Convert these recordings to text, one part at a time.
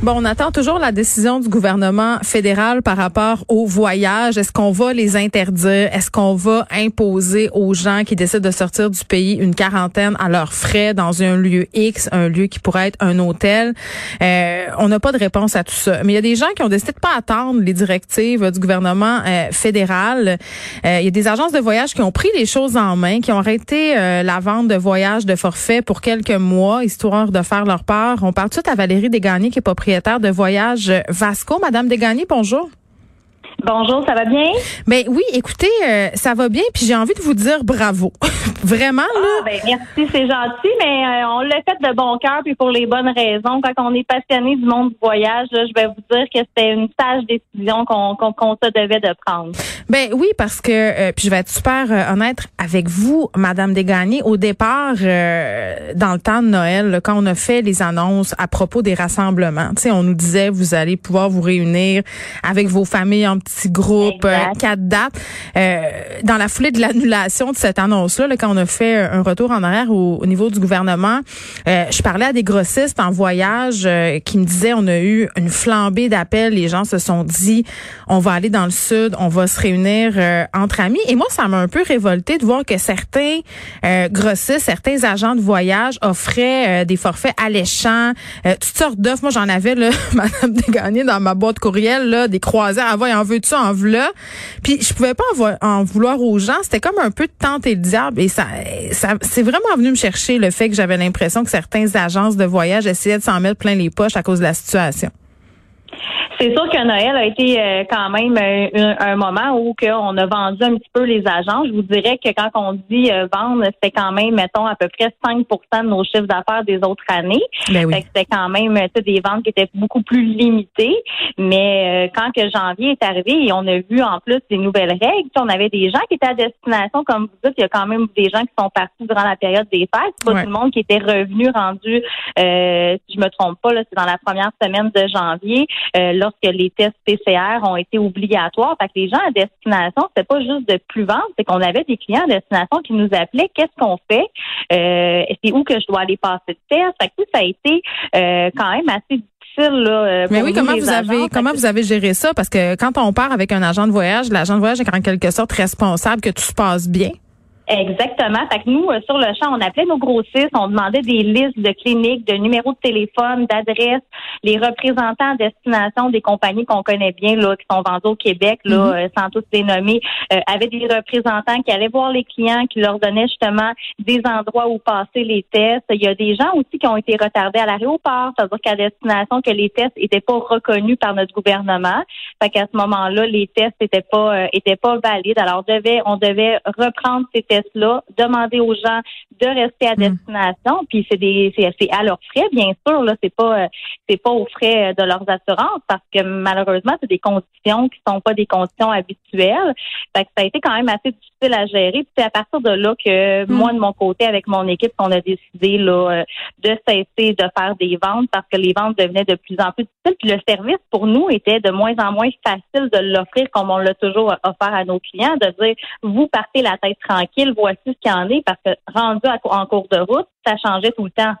Bon, on attend toujours la décision du gouvernement fédéral par rapport aux voyages. Est-ce qu'on va les interdire? Est-ce qu'on va imposer aux gens qui décident de sortir du pays une quarantaine à leurs frais dans un lieu X, un lieu qui pourrait être un hôtel? Euh, on n'a pas de réponse à tout ça. Mais il y a des gens qui ont décidé de pas attendre les directives du gouvernement euh, fédéral. Euh, il y a des agences de voyage qui ont pris les choses en main, qui ont arrêté la vente de voyages de forfait pour quelques mois, histoire de faire leur part. On parle tout à Valérie Desgagnés qui est pas de voyage Vasco. Madame Degagné, bonjour. Bonjour, ça va bien? Ben oui, écoutez, euh, ça va bien, puis j'ai envie de vous dire bravo. Vraiment là. Ah, ben merci, c'est gentil, mais euh, on l'a fait de bon cœur puis pour les bonnes raisons. Quand on est passionné du monde du voyage, je vais vous dire que c'était une sage décision qu'on qu'on se devait de prendre. Ben oui, parce que euh, puis je vais être super honnête avec vous, Madame Desgagnés. Au départ, dans le temps de Noël, quand on a fait les annonces à propos des rassemblements, tu sais, on nous disait vous allez pouvoir vous réunir avec vos familles en petit groupe, euh, quatre dates. Euh, dans la foulée de l'annulation de cette annonce-là, quand on a fait un retour en arrière au, niveau du gouvernement, euh, je parlais à des grossistes en voyage qui me disaient on a eu une flambée d'appels. Les gens se sont dit on va aller dans le sud, on va se réunir entre amis. Et moi, ça m'a un peu révolté de voir que certains grossistes, certains agents de voyage offraient des forfaits alléchants, toutes sortes d'offres. Moi, j'en avais là, Madame Desgagnés, dans ma boîte courriel là, des croisières. Ah, en veux tu en v'là? Puis je pouvais pas en, vouloir aux gens. C'était comme un peu de tenter le diable. Et ça, ça c'est vraiment venu me chercher le fait que j'avais l'impression que certaines agences de voyage essayaient de s'en mettre plein les poches à cause de la situation. C'est sûr que Noël a été euh, quand même euh, un, moment où on a vendu un petit peu les agents. Je vous dirais que quand on dit euh, vendre, c'était quand même, mettons, à peu près 5% de nos chiffres d'affaires des autres années. Ben c'était quand même des ventes qui étaient beaucoup plus limitées. Mais quand que janvier est arrivé et on a vu en plus des nouvelles règles, on avait des gens qui étaient à destination, comme vous dites, il y a quand même des gens qui sont partis durant la période des fêtes. Pas tout le monde qui était revenu rendu, si je me trompe pas, là, c'est dans la première semaine de janvier. Là, lorsque les tests PCR ont été obligatoires. Fait que les gens à destination, c'était pas juste de plus vendre, c'est qu'on avait des clients à destination qui nous appelaient qu'est-ce qu'on fait? Euh, c'est où que je dois aller passer le test? Fait que ça a été euh, quand même assez difficile Là, euh, Mais oui, comment vous avez comment vous avez géré ça? Parce que quand on part avec un agent de voyage, l'agent de voyage est en quelque sorte responsable que tout se passe bien. Exactement. Fait que nous, euh, sur le champ, on appelait nos grossistes, on demandait des listes de cliniques, de numéros de téléphone, d'adresses. Les représentants à destination des compagnies qu'on connaît bien, là, qui sont vendus au Québec, là, mm-hmm. euh, sans tous les nommer, euh, avaient des représentants qui allaient voir les clients, qui leur donnaient justement des endroits où passer les tests. Il y a des gens aussi qui ont été retardés à l'aéroport, c'est-à-dire qu'à destination, que les tests étaient pas reconnus par notre gouvernement. Fait qu'à ce moment-là, les tests étaient pas étaient pas valides. Alors, on devait, on devait reprendre ces tests demander aux gens de rester à hmm. destination, puis c'est des c'est à leurs frais, bien sûr, là, c'est pas euh, c'est pas aux frais de leurs assurances parce que malheureusement, c'est des conditions qui sont pas des conditions habituelles. Fait que ça a été quand même assez difficile à gérer. Puis c'est à partir de là que hmm. moi, de mon côté, avec mon équipe, on a décidé là euh, de cesser de faire des ventes parce que les ventes devenaient de plus en plus difficiles. Puis le service pour nous était de moins en moins facile de l'offrir comme on l'a toujours offert à nos clients, de dire vous partez la tête tranquille, voici ce qu'il y en est, parce que rendu en cours de route, ça changeait tout le temps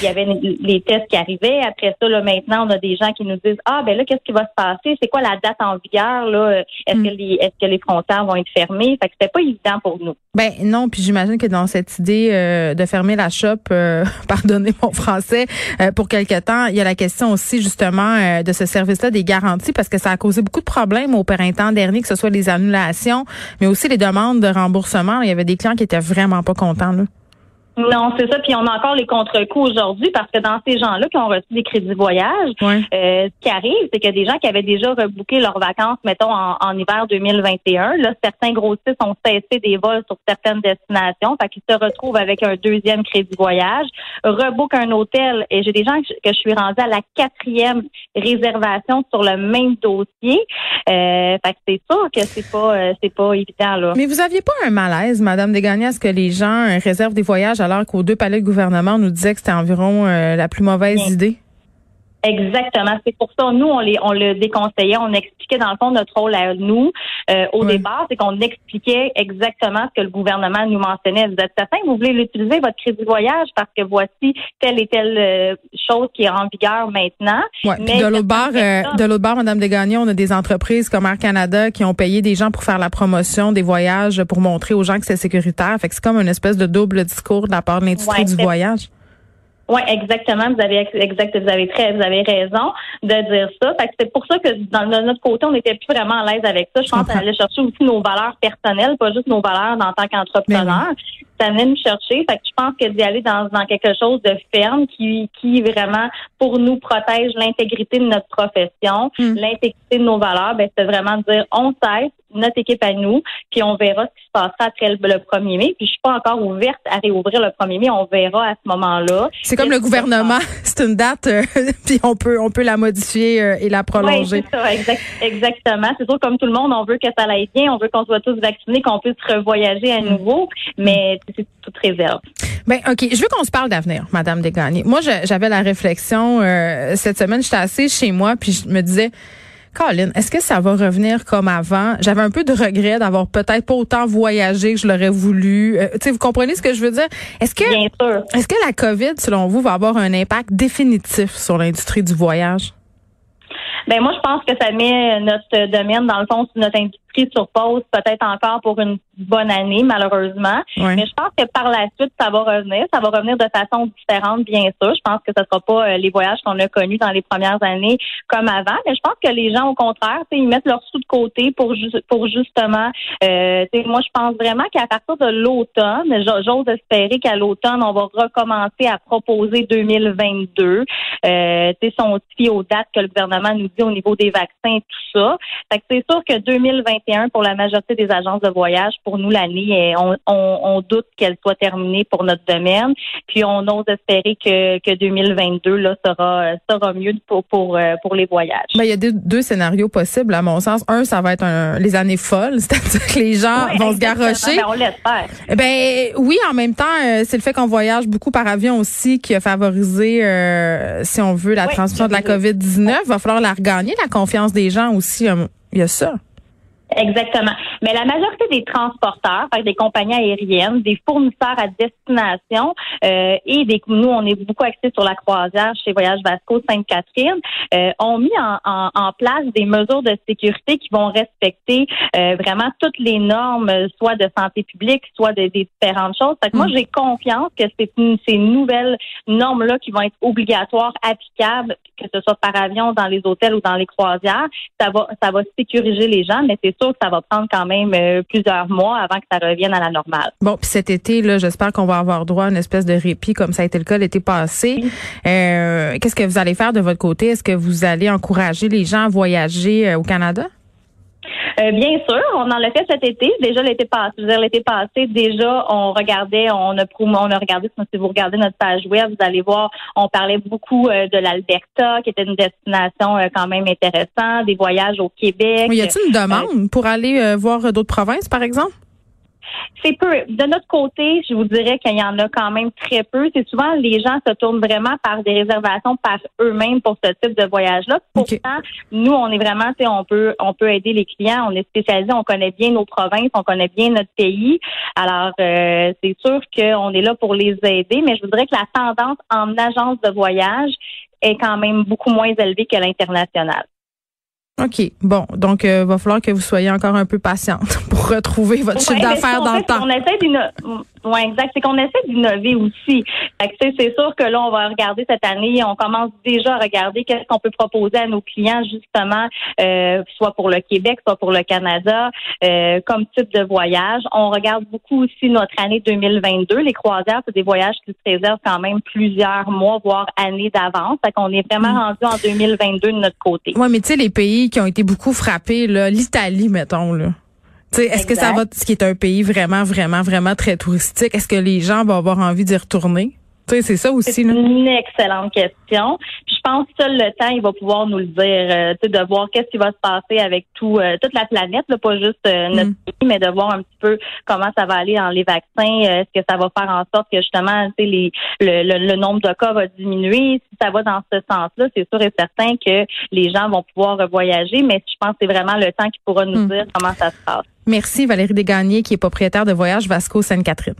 il y avait les tests qui arrivaient. Après ça, là, maintenant, on a des gens qui nous disent Ah, ben là, qu'est-ce qui va se passer? C'est quoi la date en vigueur? Là? Est-ce que hmm. les est-ce que les frontières vont être fermées? Fait que c'était pas évident pour nous. Ben non, puis j'imagine que dans cette idée euh, de fermer la shop, euh, pardonnez mon français, euh, pour quelque temps, il y a la question aussi justement de ce service-là des garanties, parce que ça a causé beaucoup de problèmes au printemps dernier, que ce soit les annulations, mais aussi les demandes de remboursement. Il y avait des clients qui étaient vraiment pas contents. Là. Non, c'est ça. Puis on a encore les contre-coups aujourd'hui parce que dans ces gens-là qui ont reçu des crédits voyage, euh, ce qui arrive, c'est a des gens qui avaient déjà rebooké leurs vacances, mettons, en, hiver 2021. Là, certains grossistes ont cessé des vols sur certaines destinations. Fait qu'ils se retrouvent avec un deuxième crédit voyage, rebook un hôtel. Et j'ai des gens que je suis rendue à la quatrième réservation sur le même dossier. Euh, fait que c'est sûr que c'est pas euh, c'est pas évident là. Mais vous aviez pas un malaise, Madame Desgagnés, à ce que les gens réservent des voyages alors qu'aux deux palais de gouvernement, on nous disait que c'était environ euh, la plus mauvaise idée? Exactement. C'est pour ça, nous, on, les, on le déconseillait. On expliquait, dans le fond, notre rôle à nous euh, au départ, c'est qu'on expliquait exactement ce que le gouvernement nous mentionnait. Vous êtes certain que vous voulez l'utiliser, votre crédit voyage, parce que voici telle et telle euh, chose qui est en vigueur maintenant. Ouais, Mais de l'autre bord, euh, de l'autre bord, Madame Desgagnés, on a des entreprises comme Air Canada qui ont payé des gens pour faire la promotion des voyages pour montrer aux gens que c'est sécuritaire. Fait que c'est comme une espèce de double discours de la part de l'industrie du voyage. Oui, exactement. Vous avez exact, vous avez très, vous avez raison de dire ça. Fait que c'est pour ça que dans, de notre côté, on n'était plus vraiment à l'aise avec ça. Je pense qu'on allait chercher aussi nos valeurs personnelles, pas juste nos valeurs en tant qu'entrepreneur. Ça venait nous chercher. Fait que je pense que d'y aller dans, dans quelque chose de ferme qui, qui vraiment pour nous protège l'intégrité de notre profession, hmm. l'intégrité de nos valeurs, ben c'est vraiment de dire on cesse notre équipe à nous, puis on verra ce qui se passera après le, 1er mai. Puis je suis pas encore ouverte à réouvrir le 1er mai, on verra à ce moment-là. C'est comme le gouvernement, c'est une date, euh, puis on peut on peut la modifier euh, et la prolonger. Oui, c'est ça, exactement. C'est sûr, comme tout le monde, on veut que ça aille bien, on veut qu'on soit tous vaccinés, qu'on puisse revoyager à mm. nouveau, mais c'est toute réserve. Ben ok, je veux qu'on se parle d'avenir, Madame Desgagnés. Moi, j'avais la réflexion euh, cette semaine, j'étais assise chez moi, puis je me disais Colin, est-ce que ça va revenir comme avant? J'avais un peu de regret d'avoir peut-être pas autant voyagé que je l'aurais voulu. Euh, tu sais, vous comprenez ce que je veux dire? Est-ce que, est-ce que la COVID, selon vous, va avoir un impact définitif sur l'industrie du voyage? Ben moi, je pense que ça met notre domaine dans le fond notre industrie sur pause peut-être encore pour une bonne année, malheureusement. Mais je pense que par la suite, ça va revenir. Ça va revenir de façon différente, bien sûr. Je pense que ce sera pas euh, les voyages qu'on a connus dans les premières années comme avant. Mais je pense que les gens, au contraire, ils mettent leurs sous de côté pour, pour justement. Euh, moi, je pense vraiment qu'à partir de l'automne, j'ose espérer qu'à l'automne, on va recommencer à proposer 2022. Euh, son aux dates que le gouvernement nous dit au niveau des vaccins tout ça. Fait que c'est sûr que 2021 pour la majorité des agences de voyage, pour nous l'année, on, on, doute qu'elle soit terminée pour notre domaine. Puis on ose espérer que, que 2022 là sera sera mieux pour pour euh, pour les voyages. Ben, il y a deux, deux, scénarios possibles à mon sens. Un, ça va être un, les années folles, c'est-à-dire que les gens vont se garrocher. Ben, on l'espère. Eh ben oui, en même temps, euh, c'est le fait qu'on voyage beaucoup par avion aussi qui a favorisé, euh, si on veut, la transmission de la COVID-19. Il va falloir la regagner, la confiance des gens aussi. Il y a ça. Exactement. Mais la majorité des transporteurs, des compagnies aériennes, des fournisseurs à destination euh, et des nous, on est beaucoup axés sur la croisière chez Voyage Vasco Sainte-Catherine, euh, ont mis en, en, place des mesures de sécurité qui vont respecter euh, vraiment toutes les normes, soit de santé publique, soit de, des différentes choses. Fait que moi, mm. j'ai confiance que c'est ces nouvelles normes-là qui vont être obligatoires, applicables, que ce soit par avion, dans les hôtels ou dans les croisières, ça va ça va sécuriser les gens, mais c'est sûr que ça va prendre quand même euh, plusieurs mois avant que ça revienne à la normale. Bon, puis cet été, là, j'espère qu'on va avoir droit à une espèce de répit comme ça a été le cas l'été passé. Euh, qu'est-ce que vous allez faire de votre côté? Est-ce que vous allez encourager les gens à voyager euh, au Canada? Euh, bien sûr, on en l'a fait cet été. Déjà l'été passé, l'été passé, déjà on regardait, on a on a regardé. Si vous regardez notre page web, vous allez voir, on parlait beaucoup euh, de l'Alberta, qui était une destination euh, quand même intéressante, des voyages au Québec. y a-t-il une demande pour aller voir d'autres provinces, par exemple? C'est peu. De notre côté, je vous dirais qu'il y en a quand même très peu. C'est souvent les gens se tournent vraiment par des réservations par eux-mêmes pour ce type de voyage-là. Pourtant, nous, on est vraiment, on peut, on peut aider les clients. On est spécialisé, on connaît bien nos provinces, on connaît bien notre pays. Alors, euh, c'est sûr qu'on est là pour les aider, mais je voudrais que la tendance en agence de voyage est quand même beaucoup moins élevée que l'international. OK. Bon, donc il euh, va falloir que vous soyez encore un peu patiente pour retrouver votre chiffre d'affaires dans le temps. On essaie oui, exact. C'est qu'on essaie d'innover aussi. C'est sûr que là, on va regarder cette année, on commence déjà à regarder qu'est-ce qu'on peut proposer à nos clients, justement, euh, soit pour le Québec, soit pour le Canada, euh, comme type de voyage. On regarde beaucoup aussi notre année 2022. Les croisières, c'est des voyages qui se réservent quand même plusieurs mois, voire années d'avance. Fait qu'on est vraiment mm. rendu en 2022 de notre côté. Oui, mais tu sais, les pays qui ont été beaucoup frappés, l'Italie, mettons, là. Est-ce que ça va, ce qui est un pays vraiment, vraiment, vraiment très touristique, est-ce que les gens vont avoir envie d'y retourner? C'est ça aussi. C'est une excellente question. je pense que seul le temps, il va pouvoir nous le dire, euh, de voir qu'est-ce qui va se passer avec tout, euh, toute la planète, là, pas juste euh, notre mm. pays, mais de voir un petit peu comment ça va aller dans les vaccins. Est-ce que ça va faire en sorte que justement, les, le, le, nombre de cas va diminuer? Si ça va dans ce sens-là, c'est sûr et certain que les gens vont pouvoir voyager, mais je pense que c'est vraiment le temps qui pourra nous mm. dire comment ça se passe. Merci Valérie Desgagnés, qui est propriétaire de Voyage Vasco Sainte-Catherine.